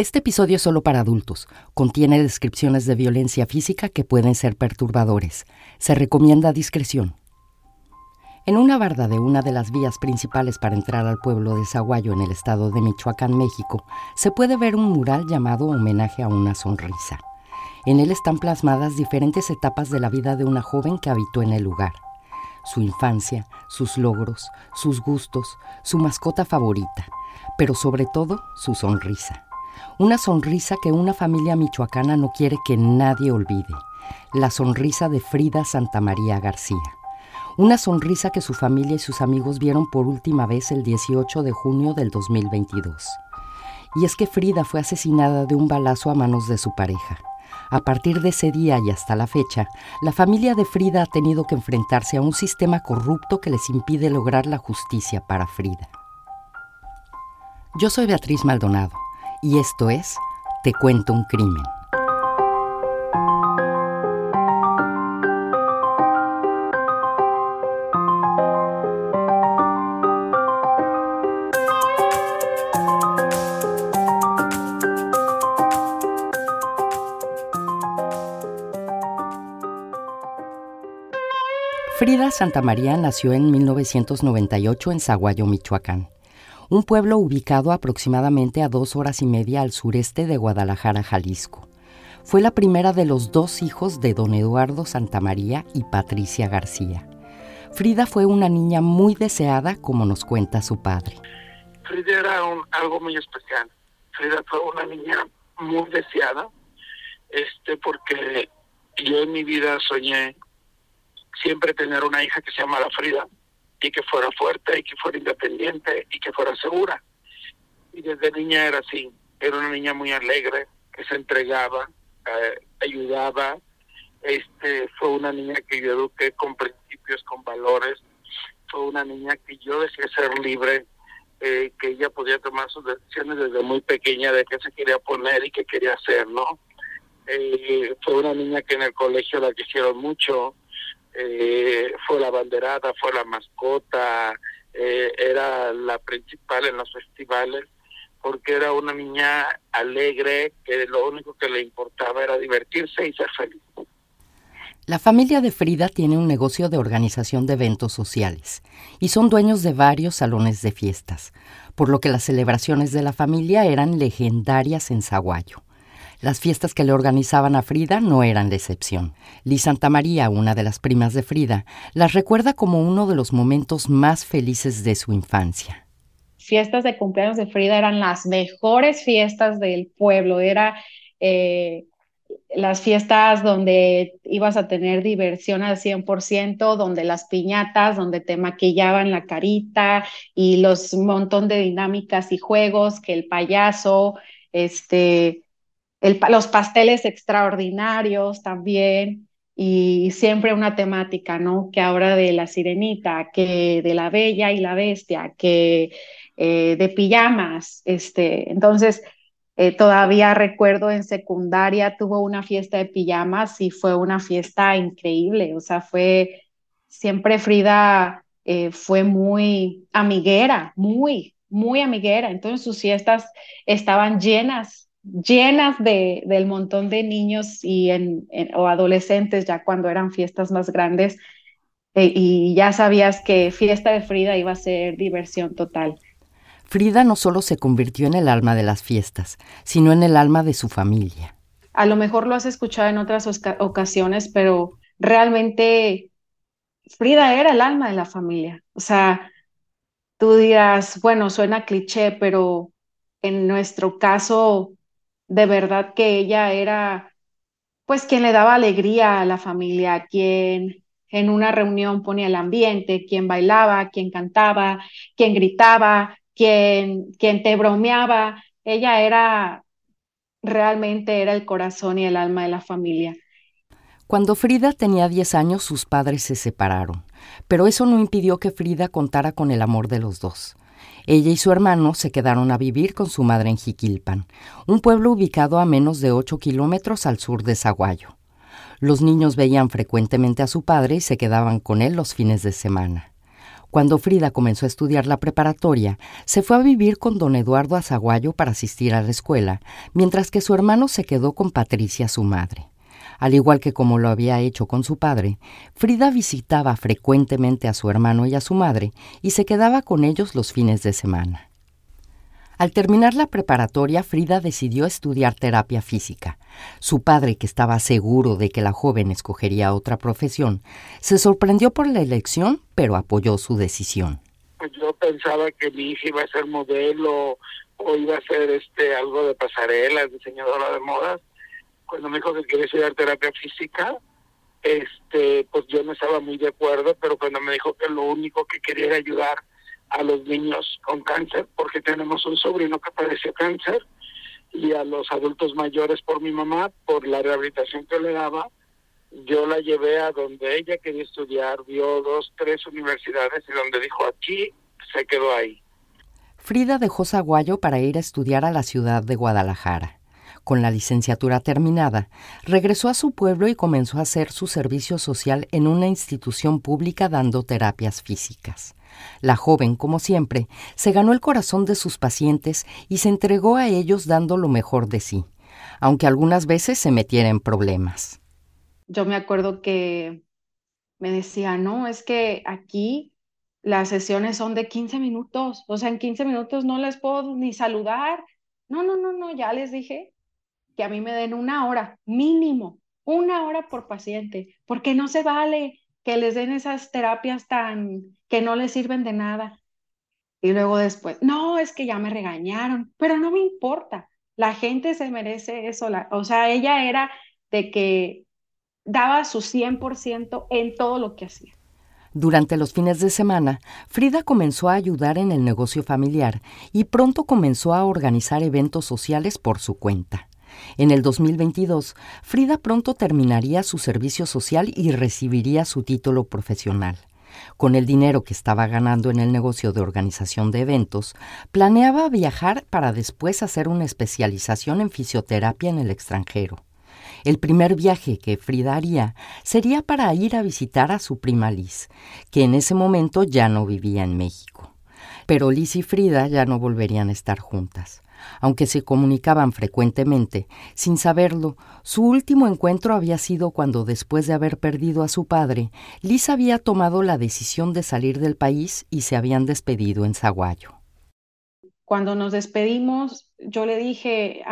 Este episodio es solo para adultos. Contiene descripciones de violencia física que pueden ser perturbadores. Se recomienda discreción. En una barda de una de las vías principales para entrar al pueblo de Zaguayo en el estado de Michoacán, México, se puede ver un mural llamado Homenaje a una sonrisa. En él están plasmadas diferentes etapas de la vida de una joven que habitó en el lugar. Su infancia, sus logros, sus gustos, su mascota favorita, pero sobre todo su sonrisa. Una sonrisa que una familia michoacana no quiere que nadie olvide. La sonrisa de Frida Santa María García. Una sonrisa que su familia y sus amigos vieron por última vez el 18 de junio del 2022. Y es que Frida fue asesinada de un balazo a manos de su pareja. A partir de ese día y hasta la fecha, la familia de Frida ha tenido que enfrentarse a un sistema corrupto que les impide lograr la justicia para Frida. Yo soy Beatriz Maldonado y esto es Te cuento un crimen. Frida Santa María nació en 1998 en Zaguayo, Michoacán un pueblo ubicado aproximadamente a dos horas y media al sureste de Guadalajara, Jalisco. Fue la primera de los dos hijos de don Eduardo Santamaría y Patricia García. Frida fue una niña muy deseada, como nos cuenta su padre. Frida era algo muy especial. Frida fue una niña muy deseada, este, porque yo en mi vida soñé siempre tener una hija que se llamara Frida y que fuera fuerte y que fuera independiente y que fuera segura. Y desde niña era así, era una niña muy alegre, que se entregaba, eh, ayudaba, este fue una niña que yo eduqué con principios, con valores, fue una niña que yo decía ser libre, eh, que ella podía tomar sus decisiones desde muy pequeña de qué se quería poner y qué quería hacer, ¿no? Eh, fue una niña que en el colegio la quisieron mucho, eh, fue la banderada, fue la mascota, eh, era la principal en los festivales, porque era una niña alegre que lo único que le importaba era divertirse y ser feliz. La familia de Frida tiene un negocio de organización de eventos sociales y son dueños de varios salones de fiestas, por lo que las celebraciones de la familia eran legendarias en Zaguayo. Las fiestas que le organizaban a Frida no eran la excepción. Liz Santa María, una de las primas de Frida, las recuerda como uno de los momentos más felices de su infancia. Fiestas de cumpleaños de Frida eran las mejores fiestas del pueblo. Era eh, las fiestas donde ibas a tener diversión al 100%, donde las piñatas, donde te maquillaban la carita y los montón de dinámicas y juegos, que el payaso, este, los pasteles extraordinarios también y siempre una temática, ¿no? Que ahora de la sirenita, que de la bella y la bestia, que eh, de pijamas, este, entonces eh, todavía recuerdo en secundaria tuvo una fiesta de pijamas y fue una fiesta increíble, o sea, fue siempre Frida eh, fue muy amiguera, muy, muy amiguera, entonces sus fiestas estaban llenas llenas de, del montón de niños y en, o adolescentes ya cuando eran fiestas más grandes eh, y ya sabías que fiesta de Frida iba a ser diversión total. Frida no solo se convirtió en el alma de las fiestas, sino en el alma de su familia. A lo mejor lo has escuchado en otras ocasiones, pero realmente Frida era el alma de la familia. O sea, tú dirás, bueno, suena cliché, pero en nuestro caso de verdad que ella era pues quien le daba alegría a la familia, quien en una reunión ponía el ambiente, quien bailaba, quien cantaba, quien gritaba, quien, quien te bromeaba. Ella era realmente era el corazón y el alma de la familia. Cuando Frida tenía 10 años, sus padres se separaron, pero eso no impidió que Frida contara con el amor de los dos. Ella y su hermano se quedaron a vivir con su madre en Jiquilpan, un pueblo ubicado a menos de 8 kilómetros al sur de Zaguayo. Los niños veían frecuentemente a su padre y se quedaban con él los fines de semana. Cuando Frida comenzó a estudiar la preparatoria, se fue a vivir con don Eduardo Azaguayo para asistir a la escuela, mientras que su hermano se quedó con Patricia, su madre. Al igual que como lo había hecho con su padre, Frida visitaba frecuentemente a su hermano y a su madre y se quedaba con ellos los fines de semana. Al terminar la preparatoria, Frida decidió estudiar terapia física. Su padre, que estaba seguro de que la joven escogería otra profesión, se sorprendió por la elección, pero apoyó su decisión. Pues yo pensaba que mi hija iba a ser modelo o iba a ser este algo de pasarelas, diseñadora de modas. Cuando me dijo que quería estudiar terapia física, este, pues yo no estaba muy de acuerdo, pero cuando me dijo que lo único que quería era ayudar a los niños con cáncer, porque tenemos un sobrino que padeció cáncer, y a los adultos mayores por mi mamá, por la rehabilitación que le daba. Yo la llevé a donde ella quería estudiar, vio dos, tres universidades y donde dijo aquí, se quedó ahí. Frida dejó Zaguayo para ir a estudiar a la ciudad de Guadalajara. Con la licenciatura terminada, regresó a su pueblo y comenzó a hacer su servicio social en una institución pública dando terapias físicas. La joven, como siempre, se ganó el corazón de sus pacientes y se entregó a ellos dando lo mejor de sí, aunque algunas veces se metiera en problemas. Yo me acuerdo que me decía, no, es que aquí las sesiones son de 15 minutos, o sea, en 15 minutos no les puedo ni saludar. No, no, no, no, ya les dije que a mí me den una hora, mínimo, una hora por paciente, porque no se vale que les den esas terapias tan que no les sirven de nada. Y luego después, no, es que ya me regañaron, pero no me importa. La gente se merece eso. o sea, ella era de que daba su 100% en todo lo que hacía. Durante los fines de semana, Frida comenzó a ayudar en el negocio familiar y pronto comenzó a organizar eventos sociales por su cuenta. En el 2022, Frida pronto terminaría su servicio social y recibiría su título profesional. Con el dinero que estaba ganando en el negocio de organización de eventos, planeaba viajar para después hacer una especialización en fisioterapia en el extranjero. El primer viaje que Frida haría sería para ir a visitar a su prima Liz, que en ese momento ya no vivía en México. Pero Liz y Frida ya no volverían a estar juntas. Aunque se comunicaban frecuentemente, sin saberlo, su último encuentro había sido cuando, después de haber perdido a su padre, Liz había tomado la decisión de salir del país y se habían despedido en Zaguayo. Cuando nos despedimos, yo le dije,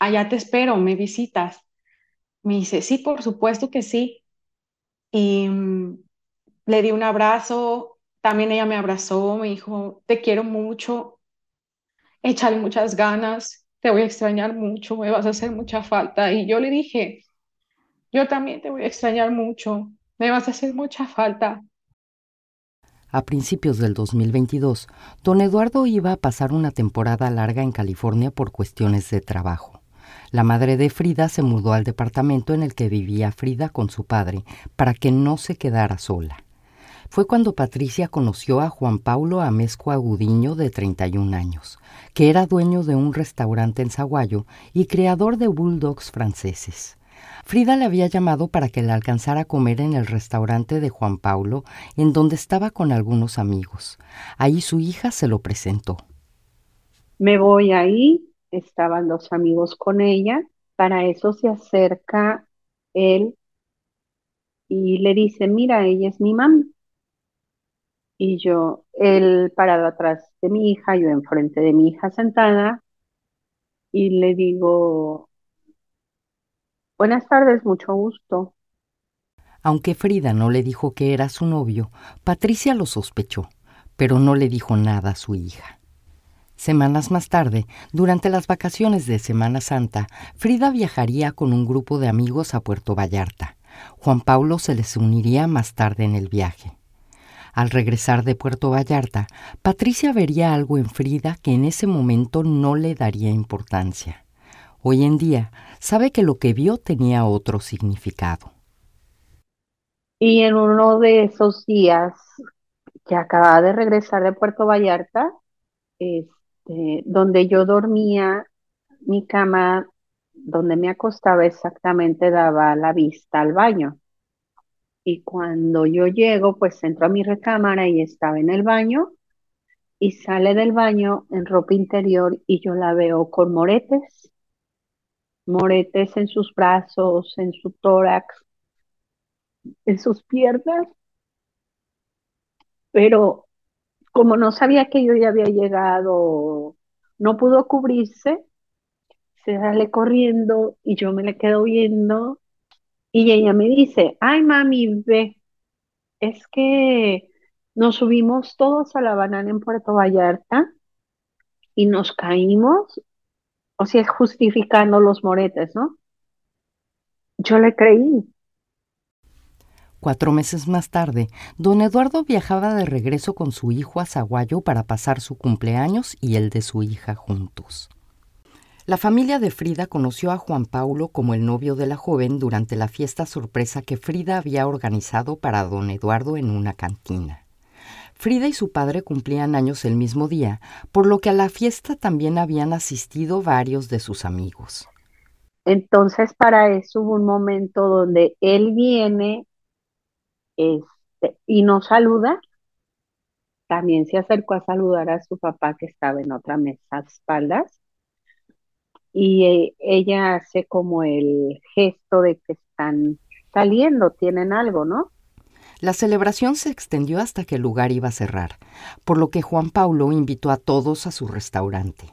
allá te espero, me visitas. Me dice, sí, por supuesto que sí. Y mm, le di un abrazo, también ella me abrazó, me dijo, te quiero mucho, échale muchas ganas, te voy a extrañar mucho, me vas a hacer mucha falta. Y yo le dije, yo también te voy a extrañar mucho, me vas a hacer mucha falta. A principios del 2022, don Eduardo iba a pasar una temporada larga en California por cuestiones de trabajo. La madre de Frida se mudó al departamento en el que vivía Frida con su padre para que no se quedara sola. Fue cuando Patricia conoció a Juan Paulo Amezco Agudiño, de 31 años, que era dueño de un restaurante en Zaguayo y creador de bulldogs franceses. Frida le había llamado para que la alcanzara a comer en el restaurante de Juan Paulo, en donde estaba con algunos amigos. Ahí su hija se lo presentó. Me voy ahí, estaban los amigos con ella, para eso se acerca él y le dice, mira, ella es mi mamá y yo, él parado atrás de mi hija, yo enfrente de mi hija sentada, y le digo, buenas tardes, mucho gusto. Aunque Frida no le dijo que era su novio, Patricia lo sospechó, pero no le dijo nada a su hija. Semanas más tarde, durante las vacaciones de Semana Santa, Frida viajaría con un grupo de amigos a Puerto Vallarta. Juan Pablo se les uniría más tarde en el viaje. Al regresar de Puerto Vallarta, Patricia vería algo en Frida que en ese momento no le daría importancia. Hoy en día sabe que lo que vio tenía otro significado. Y en uno de esos días que acababa de regresar de Puerto Vallarta, este, donde yo dormía, mi cama, donde me acostaba exactamente, daba la vista al baño. Y cuando yo llego, pues entro a mi recámara y estaba en el baño y sale del baño en ropa interior y yo la veo con moretes, moretes en sus brazos, en su tórax, en sus piernas. Pero como no sabía que yo ya había llegado, no pudo cubrirse, se sale corriendo y yo me le quedo viendo y ella me dice, ay mami, ve, es que nos subimos todos a la banana en Puerto Vallarta y nos caímos, o sea, justificando los moretes, ¿no? Yo le creí. Cuatro meses más tarde, don Eduardo viajaba de regreso con su hijo a Zaguayo para pasar su cumpleaños y el de su hija juntos. La familia de Frida conoció a Juan Paulo como el novio de la joven durante la fiesta sorpresa que Frida había organizado para don Eduardo en una cantina. Frida y su padre cumplían años el mismo día, por lo que a la fiesta también habían asistido varios de sus amigos. Entonces para eso hubo un momento donde él viene este, y nos saluda. También se acercó a saludar a su papá que estaba en otra mesa a espaldas. Y eh, ella hace como el gesto de que están saliendo, tienen algo, ¿no? La celebración se extendió hasta que el lugar iba a cerrar, por lo que Juan Paulo invitó a todos a su restaurante.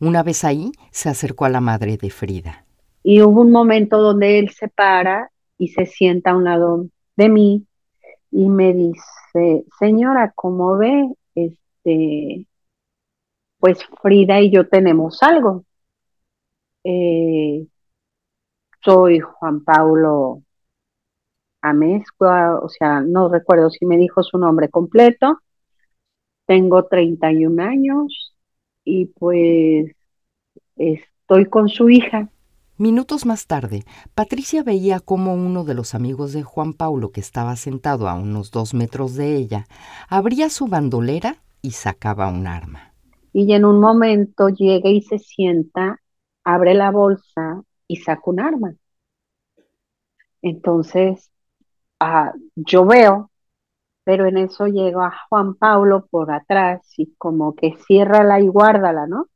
Una vez ahí, se acercó a la madre de Frida. Y hubo un momento donde él se para y se sienta a un lado de mí y me dice, señora, ¿cómo ve? Este, pues Frida y yo tenemos algo. Eh, soy Juan Paulo Amezcua, o sea, no recuerdo si me dijo su nombre completo. Tengo 31 años y pues estoy con su hija. Minutos más tarde, Patricia veía cómo uno de los amigos de Juan Paulo, que estaba sentado a unos dos metros de ella, abría su bandolera y sacaba un arma. Y en un momento llega y se sienta, abre la bolsa y saca un arma. Entonces, ah, yo veo, pero en eso llega Juan Paulo por atrás y como que ciérrala y guárdala, ¿no?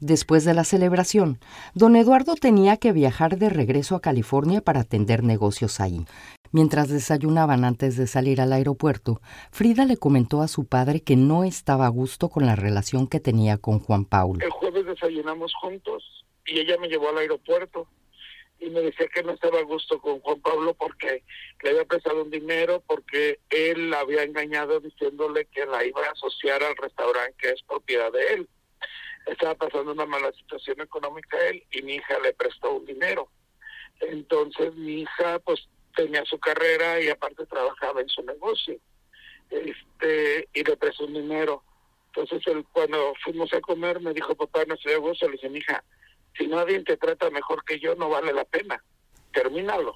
Después de la celebración, don Eduardo tenía que viajar de regreso a California para atender negocios ahí. Mientras desayunaban antes de salir al aeropuerto, Frida le comentó a su padre que no estaba a gusto con la relación que tenía con Juan Paulo. El jueves desayunamos juntos y ella me llevó al aeropuerto y me decía que no estaba a gusto con Juan Pablo porque le había prestado un dinero, porque él la había engañado diciéndole que la iba a asociar al restaurante que es propiedad de él estaba pasando una mala situación económica él y mi hija le prestó un dinero. Entonces mi hija pues tenía su carrera y aparte trabajaba en su negocio. Este, y le prestó un dinero. Entonces él, cuando fuimos a comer me dijo, papá, no estoy a gusto. Le dije, mi hija, si nadie te trata mejor que yo, no vale la pena. Termínalo.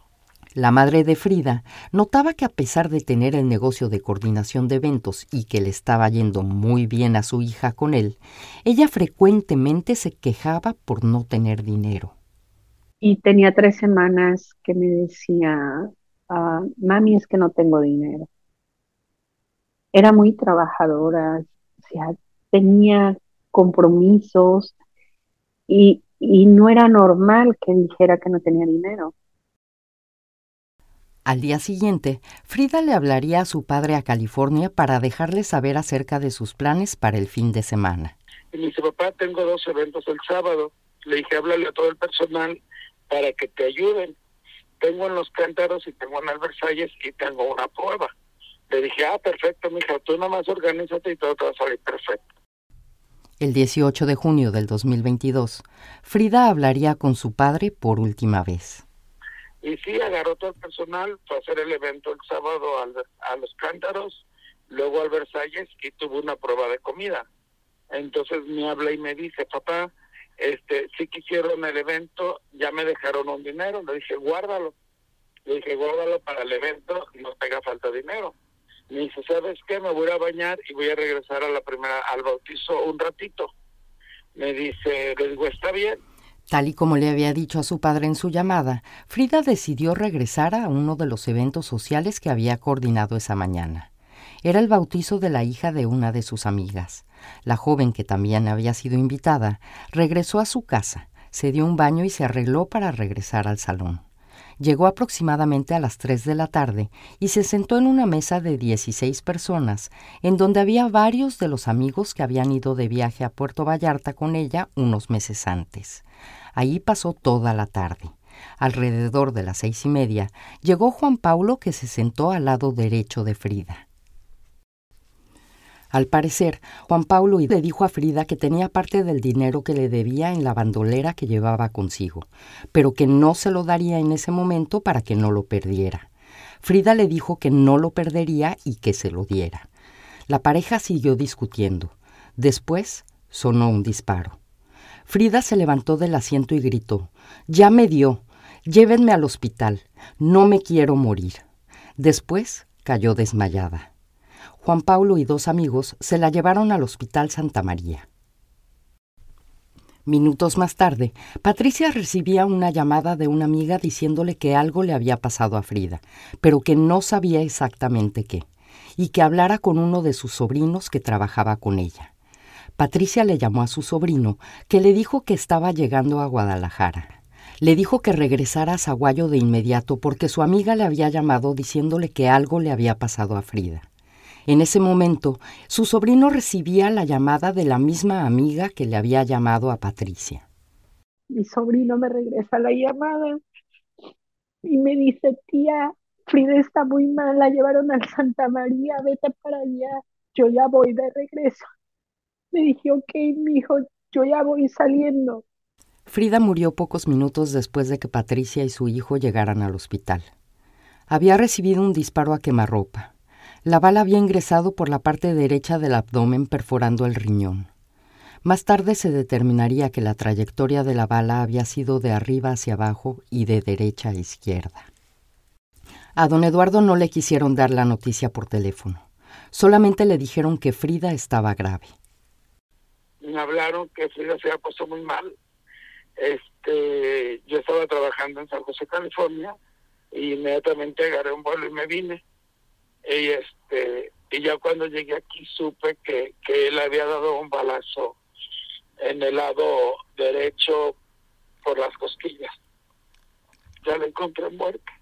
La madre de Frida notaba que a pesar de tener el negocio de coordinación de eventos y que le estaba yendo muy bien a su hija con él, ella frecuentemente se quejaba por no tener dinero. Y tenía tres semanas que me decía, ah, mami, es que no tengo dinero. Era muy trabajadora, o sea, tenía compromisos y, y no era normal que dijera que no tenía dinero. Al día siguiente, Frida le hablaría a su padre a California para dejarle saber acerca de sus planes para el fin de semana. Y me dice, papá, tengo dos eventos el sábado. Le dije, háblale a todo el personal para que te ayuden. Tengo en los cántaros y tengo en el Versalles y tengo una prueba. Le dije, ah, perfecto, mija, tú nomás organízate y todo te va a salir perfecto. El 18 de junio del 2022, Frida hablaría con su padre por última vez. Y sí, agarró todo el personal, fue hacer el evento el sábado a los cántaros, luego al Versalles y tuvo una prueba de comida. Entonces me habla y me dice, papá, este, sí quisieron el evento, ya me dejaron un dinero. Le dije, guárdalo. Le dije, guárdalo para el evento, no tenga falta dinero. Me dice, ¿sabes qué? Me voy a bañar y voy a regresar a la primera, al bautizo un ratito. Me dice, le digo, está bien. Tal y como le había dicho a su padre en su llamada, Frida decidió regresar a uno de los eventos sociales que había coordinado esa mañana. Era el bautizo de la hija de una de sus amigas. La joven, que también había sido invitada, regresó a su casa, se dio un baño y se arregló para regresar al salón. Llegó aproximadamente a las tres de la tarde y se sentó en una mesa de dieciséis personas, en donde había varios de los amigos que habían ido de viaje a Puerto Vallarta con ella unos meses antes. Allí pasó toda la tarde. Alrededor de las seis y media llegó Juan Paulo que se sentó al lado derecho de Frida. Al parecer, Juan Paulo le dijo a Frida que tenía parte del dinero que le debía en la bandolera que llevaba consigo, pero que no se lo daría en ese momento para que no lo perdiera. Frida le dijo que no lo perdería y que se lo diera. La pareja siguió discutiendo. Después sonó un disparo. Frida se levantó del asiento y gritó Ya me dio. Llévenme al hospital. No me quiero morir. Después cayó desmayada. Juan Paulo y dos amigos se la llevaron al Hospital Santa María. Minutos más tarde, Patricia recibía una llamada de una amiga diciéndole que algo le había pasado a Frida, pero que no sabía exactamente qué, y que hablara con uno de sus sobrinos que trabajaba con ella. Patricia le llamó a su sobrino, que le dijo que estaba llegando a Guadalajara. Le dijo que regresara a Zaguayo de inmediato porque su amiga le había llamado diciéndole que algo le había pasado a Frida. En ese momento, su sobrino recibía la llamada de la misma amiga que le había llamado a Patricia. Mi sobrino me regresa la llamada y me dice, tía, Frida está muy mal, la llevaron al Santa María, vete para allá, yo ya voy de regreso. Le dije, ok, hijo, yo ya voy saliendo. Frida murió pocos minutos después de que Patricia y su hijo llegaran al hospital. Había recibido un disparo a quemarropa. La bala había ingresado por la parte derecha del abdomen perforando el riñón. Más tarde se determinaría que la trayectoria de la bala había sido de arriba hacia abajo y de derecha a izquierda. A don Eduardo no le quisieron dar la noticia por teléfono. Solamente le dijeron que Frida estaba grave me hablaron que Frida se había puesto muy mal. Este, yo estaba trabajando en San José, California, y inmediatamente agarré un vuelo y me vine. Y este, y ya cuando llegué aquí supe que, que él había dado un balazo en el lado derecho por las cosquillas. Ya le encontré muerta.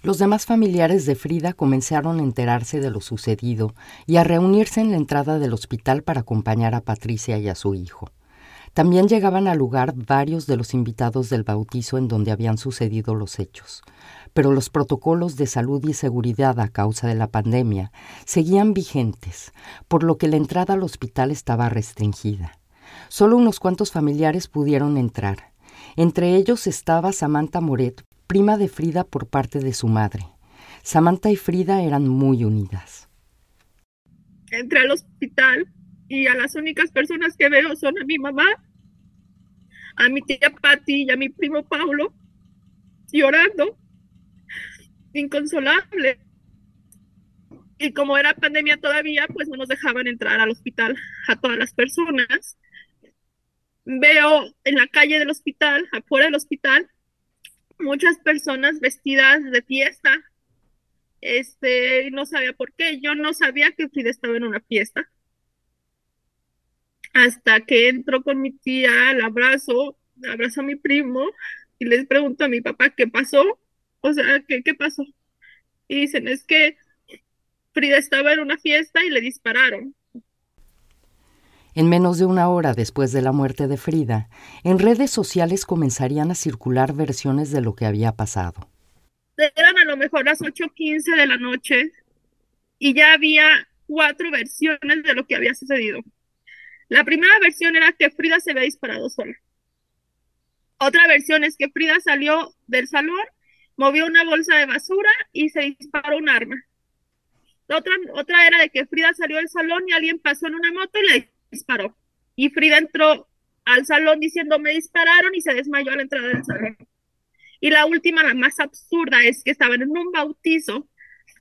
Los demás familiares de Frida comenzaron a enterarse de lo sucedido y a reunirse en la entrada del hospital para acompañar a Patricia y a su hijo. También llegaban al lugar varios de los invitados del bautizo en donde habían sucedido los hechos, pero los protocolos de salud y seguridad a causa de la pandemia seguían vigentes, por lo que la entrada al hospital estaba restringida. Solo unos cuantos familiares pudieron entrar. Entre ellos estaba Samantha Moret, prima de Frida por parte de su madre. Samantha y Frida eran muy unidas. Entré al hospital y a las únicas personas que veo son a mi mamá, a mi tía Patti y a mi primo Paulo, llorando, inconsolable. Y como era pandemia todavía, pues no nos dejaban entrar al hospital a todas las personas. Veo en la calle del hospital, afuera del hospital, muchas personas vestidas de fiesta. Este, no sabía por qué. Yo no sabía que Frida estaba en una fiesta. Hasta que entró con mi tía, la abrazo, abrazo a mi primo y les pregunto a mi papá qué pasó. O sea, ¿qué, qué pasó? Y dicen, es que Frida estaba en una fiesta y le dispararon. En menos de una hora después de la muerte de Frida, en redes sociales comenzarían a circular versiones de lo que había pasado. Eran a lo mejor las 8.15 de la noche y ya había cuatro versiones de lo que había sucedido. La primera versión era que Frida se había disparado sola. Otra versión es que Frida salió del salón, movió una bolsa de basura y se disparó un arma. Otra, otra era de que Frida salió del salón y alguien pasó en una moto y le disparó. Y Frida entró al salón diciendo me dispararon y se desmayó a la entrada del salón. Y la última, la más absurda, es que estaban en un bautizo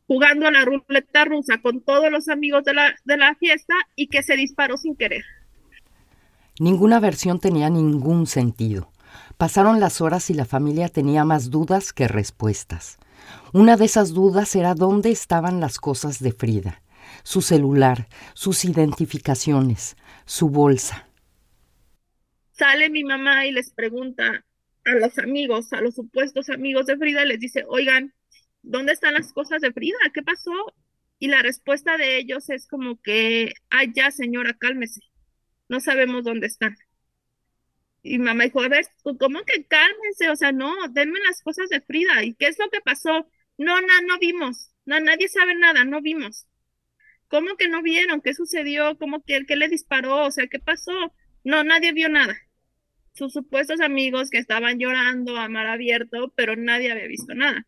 jugando a la ruleta rusa con todos los amigos de la, de la fiesta y que se disparó sin querer. Ninguna versión tenía ningún sentido. Pasaron las horas y la familia tenía más dudas que respuestas. Una de esas dudas era dónde estaban las cosas de Frida, su celular, sus identificaciones, su bolsa. Sale mi mamá y les pregunta a los amigos, a los supuestos amigos de Frida, les dice, oigan, ¿dónde están las cosas de Frida? ¿Qué pasó? Y la respuesta de ellos es como que, ay, ya señora, cálmese, no sabemos dónde están. Y mamá dijo, a ver, ¿cómo que cálmense? O sea, no, denme las cosas de Frida. ¿Y qué es lo que pasó? No, no, no vimos. No, nadie sabe nada, no vimos. ¿Cómo que no vieron? ¿Qué sucedió? ¿Cómo que qué le disparó? O sea, ¿qué pasó? No, nadie vio nada. Sus supuestos amigos que estaban llorando a mar abierto, pero nadie había visto nada.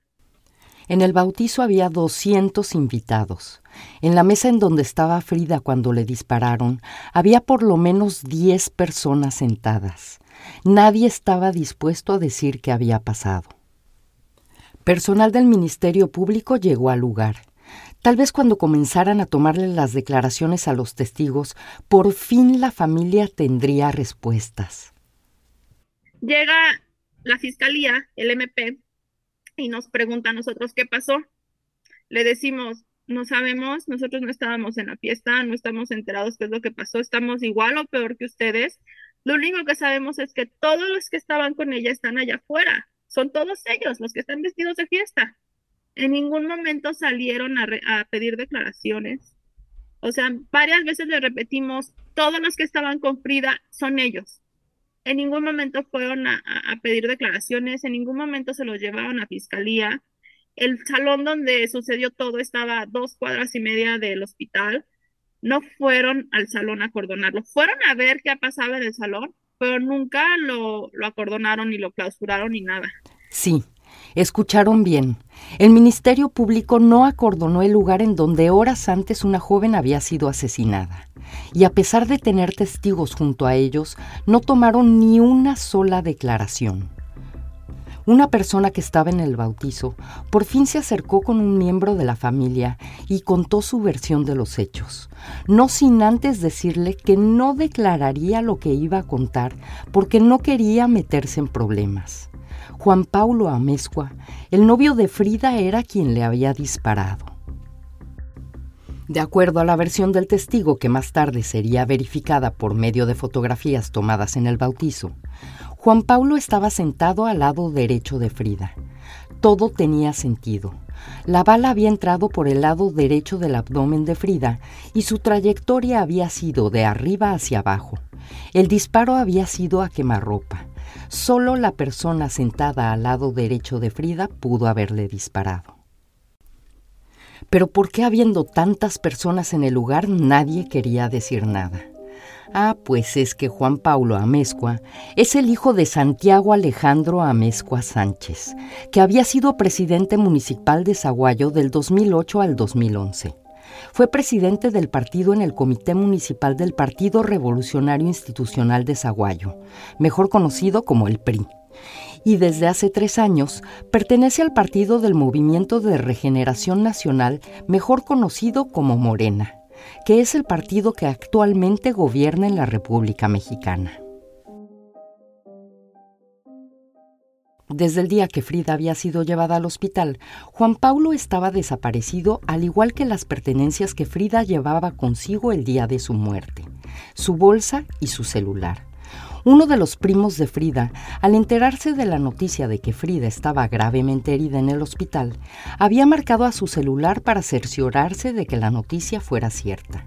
En el bautizo había 200 invitados. En la mesa en donde estaba Frida cuando le dispararon, había por lo menos 10 personas sentadas. Nadie estaba dispuesto a decir qué había pasado. Personal del Ministerio Público llegó al lugar. Tal vez cuando comenzaran a tomarle las declaraciones a los testigos, por fin la familia tendría respuestas. Llega la fiscalía, el MP, y nos pregunta a nosotros qué pasó. Le decimos, no sabemos, nosotros no estábamos en la fiesta, no estamos enterados qué es lo que pasó, estamos igual o peor que ustedes. Lo único que sabemos es que todos los que estaban con ella están allá afuera. Son todos ellos los que están vestidos de fiesta. En ningún momento salieron a, a pedir declaraciones. O sea, varias veces le repetimos, todos los que estaban con Frida son ellos. En ningún momento fueron a, a, pedir declaraciones, en ningún momento se los llevaron a fiscalía. El salón donde sucedió todo estaba dos cuadras y media del hospital no fueron al salón a acordonarlo. Fueron a ver qué pasaba en el salón, pero nunca lo, lo acordonaron ni lo clausuraron ni nada. Sí, escucharon bien. El Ministerio Público no acordonó el lugar en donde horas antes una joven había sido asesinada. Y a pesar de tener testigos junto a ellos, no tomaron ni una sola declaración. Una persona que estaba en el bautizo por fin se acercó con un miembro de la familia y contó su versión de los hechos, no sin antes decirle que no declararía lo que iba a contar porque no quería meterse en problemas. Juan Paulo Amezcua, el novio de Frida, era quien le había disparado. De acuerdo a la versión del testigo que más tarde sería verificada por medio de fotografías tomadas en el bautizo, Juan Paulo estaba sentado al lado derecho de Frida. Todo tenía sentido. La bala había entrado por el lado derecho del abdomen de Frida y su trayectoria había sido de arriba hacia abajo. El disparo había sido a quemarropa. Solo la persona sentada al lado derecho de Frida pudo haberle disparado. Pero ¿por qué habiendo tantas personas en el lugar nadie quería decir nada? Ah, pues es que Juan Paulo Amezcua es el hijo de Santiago Alejandro Amezcua Sánchez, que había sido presidente municipal de Zaguayo del 2008 al 2011. Fue presidente del partido en el Comité Municipal del Partido Revolucionario Institucional de Zaguayo, mejor conocido como el PRI. Y desde hace tres años pertenece al partido del Movimiento de Regeneración Nacional, mejor conocido como Morena que es el partido que actualmente gobierna en la República Mexicana. Desde el día que Frida había sido llevada al hospital, Juan Paulo estaba desaparecido, al igual que las pertenencias que Frida llevaba consigo el día de su muerte, su bolsa y su celular. Uno de los primos de Frida, al enterarse de la noticia de que Frida estaba gravemente herida en el hospital, había marcado a su celular para cerciorarse de que la noticia fuera cierta.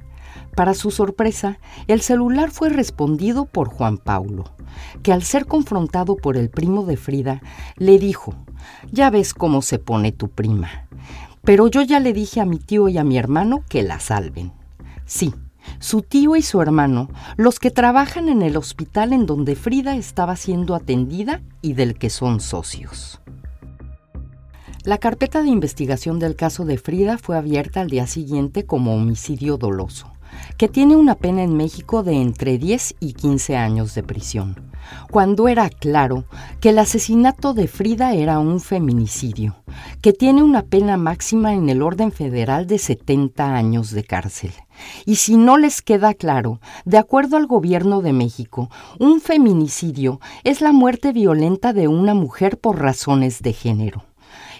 Para su sorpresa, el celular fue respondido por Juan Paulo, que al ser confrontado por el primo de Frida, le dijo, ya ves cómo se pone tu prima, pero yo ya le dije a mi tío y a mi hermano que la salven. Sí, su tío y su hermano, los que trabajan en el hospital en donde Frida estaba siendo atendida y del que son socios. La carpeta de investigación del caso de Frida fue abierta al día siguiente como homicidio doloso, que tiene una pena en México de entre 10 y 15 años de prisión, cuando era claro que el asesinato de Frida era un feminicidio, que tiene una pena máxima en el orden federal de 70 años de cárcel. Y si no les queda claro, de acuerdo al gobierno de México, un feminicidio es la muerte violenta de una mujer por razones de género.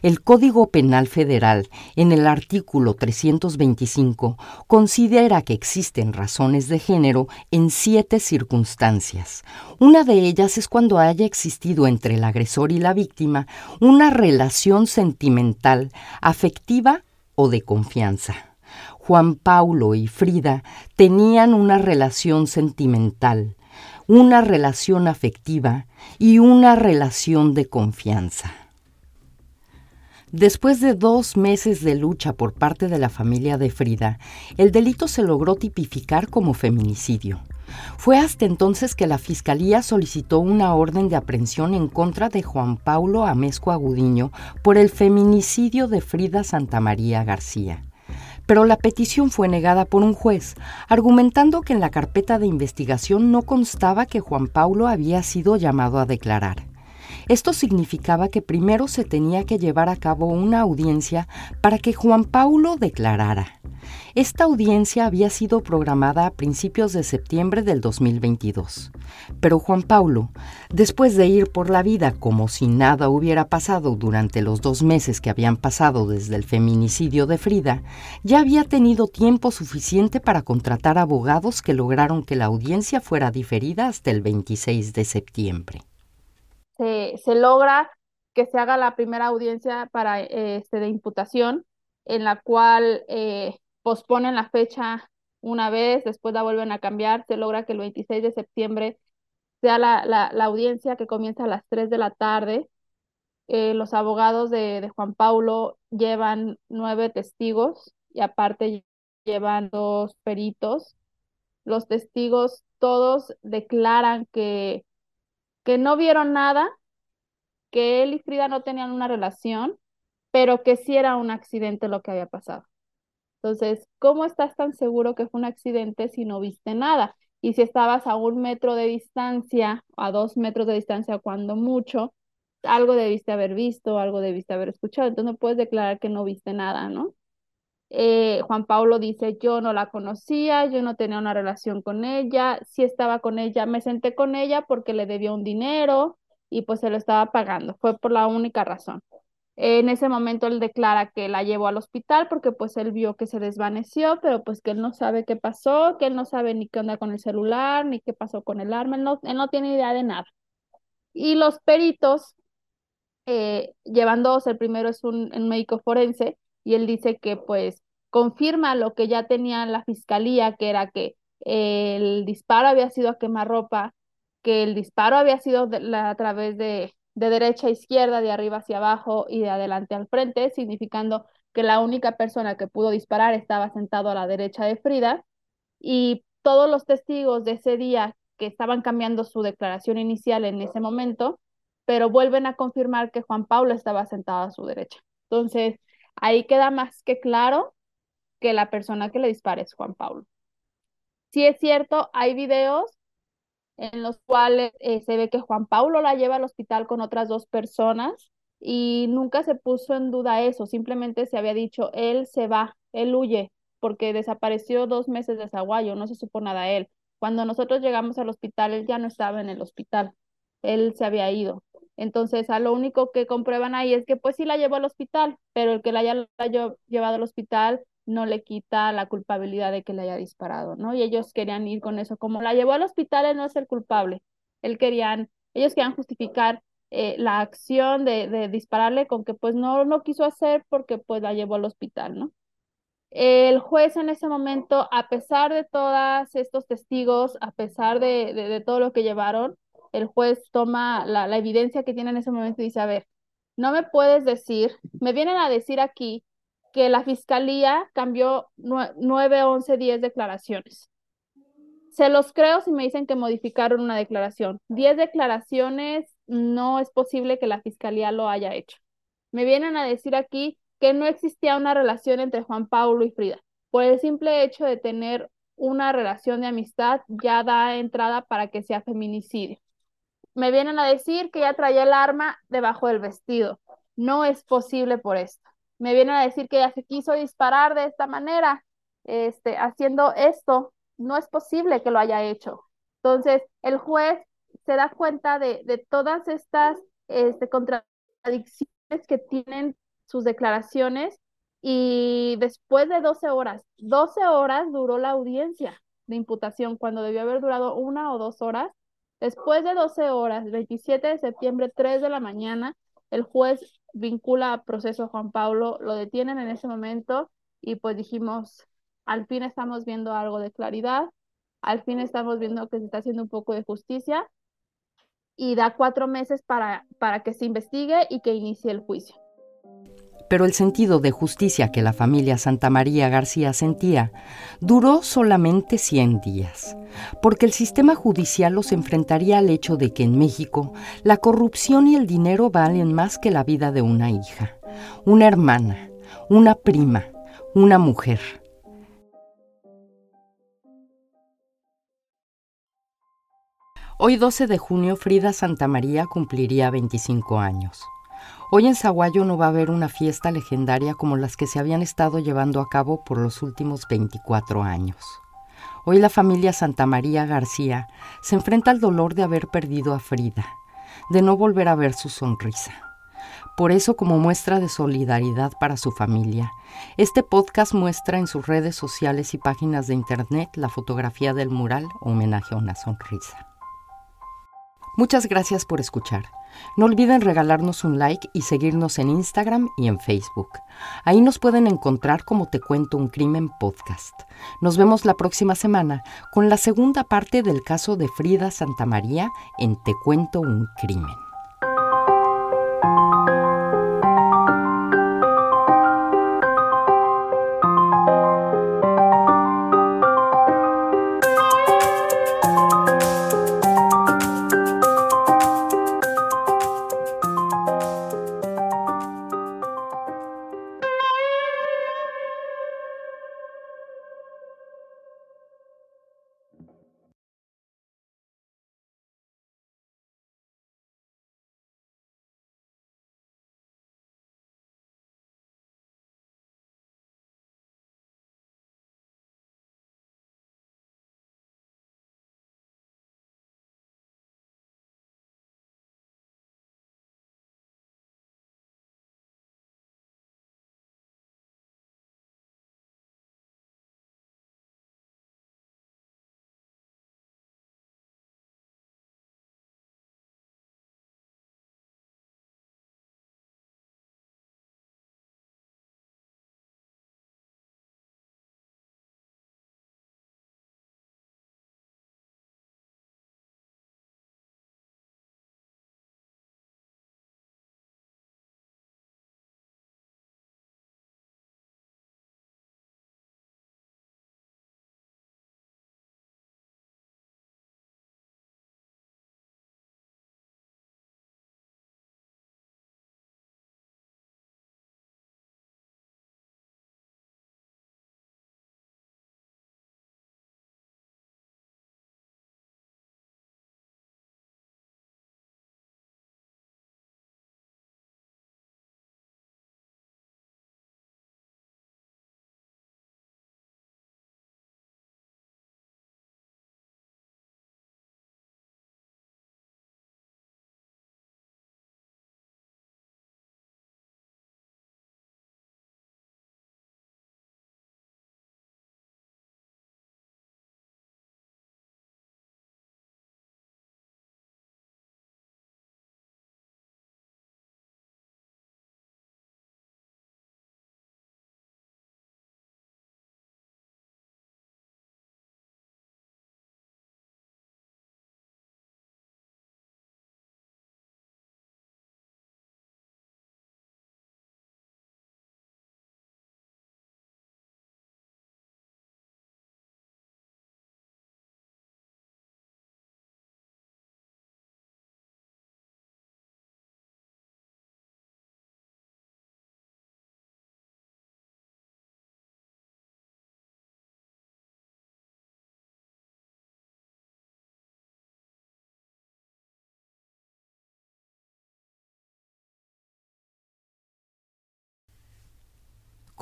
El Código Penal Federal, en el artículo 325, considera que existen razones de género en siete circunstancias. Una de ellas es cuando haya existido entre el agresor y la víctima una relación sentimental, afectiva o de confianza. Juan Paulo y Frida tenían una relación sentimental, una relación afectiva y una relación de confianza. Después de dos meses de lucha por parte de la familia de Frida, el delito se logró tipificar como feminicidio. Fue hasta entonces que la Fiscalía solicitó una orden de aprehensión en contra de Juan Paulo Amesco Agudiño por el feminicidio de Frida Santamaría García. Pero la petición fue negada por un juez, argumentando que en la carpeta de investigación no constaba que Juan Paulo había sido llamado a declarar. Esto significaba que primero se tenía que llevar a cabo una audiencia para que Juan Paulo declarara. Esta audiencia había sido programada a principios de septiembre del 2022. Pero Juan Paulo, después de ir por la vida como si nada hubiera pasado durante los dos meses que habían pasado desde el feminicidio de Frida, ya había tenido tiempo suficiente para contratar abogados que lograron que la audiencia fuera diferida hasta el 26 de septiembre se, logra que se haga la primera audiencia para, este, de imputación, en la cual eh, posponen la fecha una vez, después la vuelven a cambiar, se logra que el 26 de septiembre sea la, la, audiencia que comienza a las 3 de la tarde. Eh, los abogados de, de, Juan Paulo llevan nueve testigos y aparte llevan dos peritos. Los testigos todos declaran que que no vieron nada, que él y Frida no tenían una relación, pero que sí era un accidente lo que había pasado. Entonces, ¿cómo estás tan seguro que fue un accidente si no viste nada? Y si estabas a un metro de distancia, a dos metros de distancia cuando mucho, algo debiste haber visto, algo debiste haber escuchado. Entonces no puedes declarar que no viste nada, ¿no? Eh, Juan Pablo dice, yo no la conocía, yo no tenía una relación con ella, sí estaba con ella, me senté con ella porque le debía un dinero y pues se lo estaba pagando, fue por la única razón. En ese momento él declara que la llevó al hospital porque pues él vio que se desvaneció, pero pues que él no sabe qué pasó, que él no sabe ni qué onda con el celular, ni qué pasó con el arma, él no, él no tiene idea de nada. Y los peritos, eh, llevan dos, el primero es un médico forense, y él dice que pues confirma lo que ya tenía la fiscalía, que era que el disparo había sido a quemarropa, que el disparo había sido a través de, de derecha a izquierda, de arriba hacia abajo y de adelante al frente, significando que la única persona que pudo disparar estaba sentado a la derecha de Frida y todos los testigos de ese día que estaban cambiando su declaración inicial en ese momento, pero vuelven a confirmar que Juan Pablo estaba sentado a su derecha. Entonces, Ahí queda más que claro que la persona que le dispara es Juan Pablo. Sí es cierto, hay videos en los cuales eh, se ve que Juan Pablo la lleva al hospital con otras dos personas y nunca se puso en duda eso, simplemente se había dicho, él se va, él huye, porque desapareció dos meses de Zaguayo, no se supo nada de él. Cuando nosotros llegamos al hospital, él ya no estaba en el hospital, él se había ido. Entonces, a lo único que comprueban ahí es que pues sí la llevó al hospital, pero el que la haya llevado al hospital no le quita la culpabilidad de que le haya disparado, ¿no? Y ellos querían ir con eso, como la llevó al hospital, él no es el culpable. Él querían, ellos querían justificar eh, la acción de, de, dispararle con que pues no lo quiso hacer porque pues la llevó al hospital, ¿no? El juez en ese momento, a pesar de todos estos testigos, a pesar de, de todo lo que llevaron, el juez toma la, evidencia que tiene en ese momento y dice, a ver, no me puedes decir, me vienen a decir aquí que la fiscalía cambió nueve, once, diez declaraciones. Se los creo si me dicen que modificaron una declaración. Diez declaraciones no es posible que la fiscalía lo haya hecho. Me vienen a decir aquí que no existía una relación entre Juan Pablo y Frida, por el simple hecho de tener una relación de amistad ya da entrada para que sea feminicidio. Me vienen a decir que ella traía el arma debajo del vestido. No es posible por esto. Me vienen a decir que ella se quiso disparar de esta manera, este, haciendo esto. No es posible que lo haya hecho. Entonces, el juez se da cuenta de, de todas estas este, contradicciones que tienen sus declaraciones y después de 12 horas, 12 horas duró la audiencia de imputación cuando debió haber durado una o dos horas. Después de 12 horas, 27 de septiembre, 3 de la mañana, el juez vincula a proceso Juan Pablo, lo detienen en ese momento y pues dijimos, al fin estamos viendo algo de claridad, al fin estamos viendo que se está haciendo un poco de justicia y da cuatro meses para, para que se investigue y que inicie el juicio pero el sentido de justicia que la familia Santa María García sentía duró solamente 100 días, porque el sistema judicial los enfrentaría al hecho de que en México la corrupción y el dinero valen más que la vida de una hija, una hermana, una prima, una mujer. Hoy 12 de junio Frida Santa María cumpliría 25 años. Hoy en Zaguayo no va a haber una fiesta legendaria como las que se habían estado llevando a cabo por los últimos 24 años. Hoy la familia Santa María García se enfrenta al dolor de haber perdido a Frida, de no volver a ver su sonrisa. Por eso, como muestra de solidaridad para su familia, este podcast muestra en sus redes sociales y páginas de internet la fotografía del mural homenaje a una sonrisa. Muchas gracias por escuchar. No olviden regalarnos un like y seguirnos en Instagram y en Facebook. Ahí nos pueden encontrar como Te Cuento un Crimen Podcast. Nos vemos la próxima semana con la segunda parte del caso de Frida Santamaría en Te Cuento un Crimen.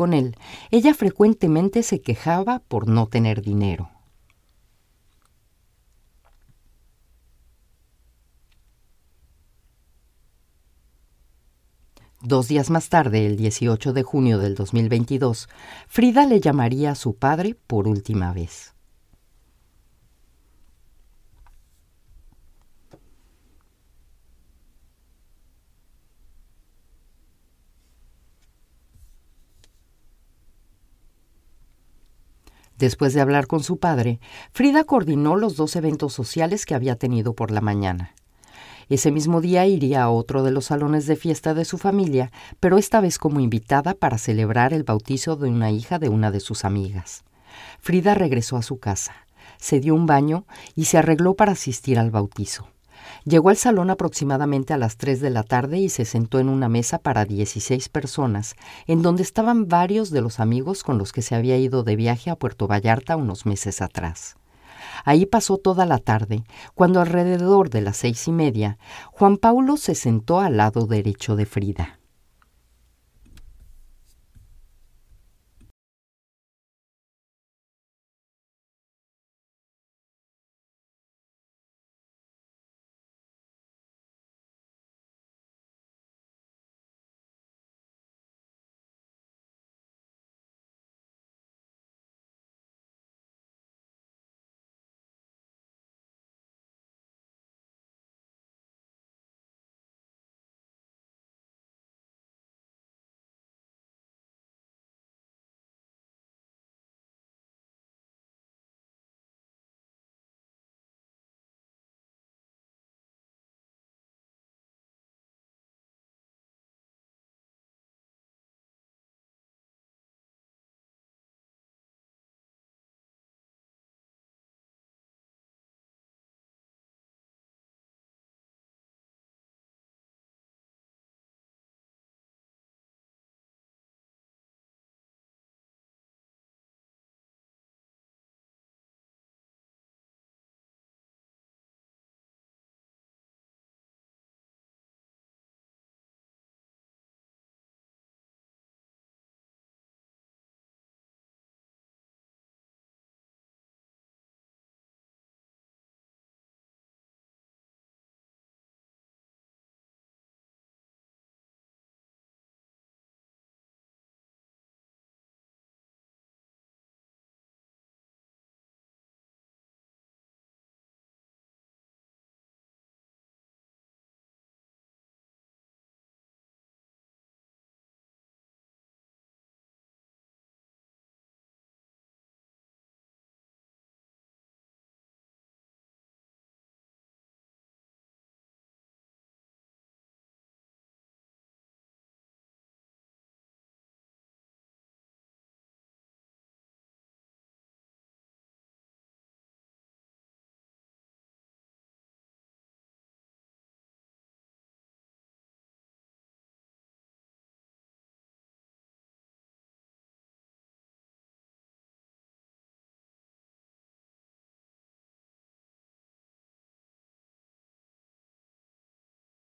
Con él, ella frecuentemente se quejaba por no tener dinero. Dos días más tarde, el 18 de junio del 2022, Frida le llamaría a su padre por última vez. Después de hablar con su padre, Frida coordinó los dos eventos sociales que había tenido por la mañana. Ese mismo día iría a otro de los salones de fiesta de su familia, pero esta vez como invitada para celebrar el bautizo de una hija de una de sus amigas. Frida regresó a su casa, se dio un baño y se arregló para asistir al bautizo. Llegó al salón aproximadamente a las 3 de la tarde y se sentó en una mesa para 16 personas, en donde estaban varios de los amigos con los que se había ido de viaje a Puerto Vallarta unos meses atrás. Ahí pasó toda la tarde, cuando alrededor de las seis y media, Juan Paulo se sentó al lado derecho de Frida.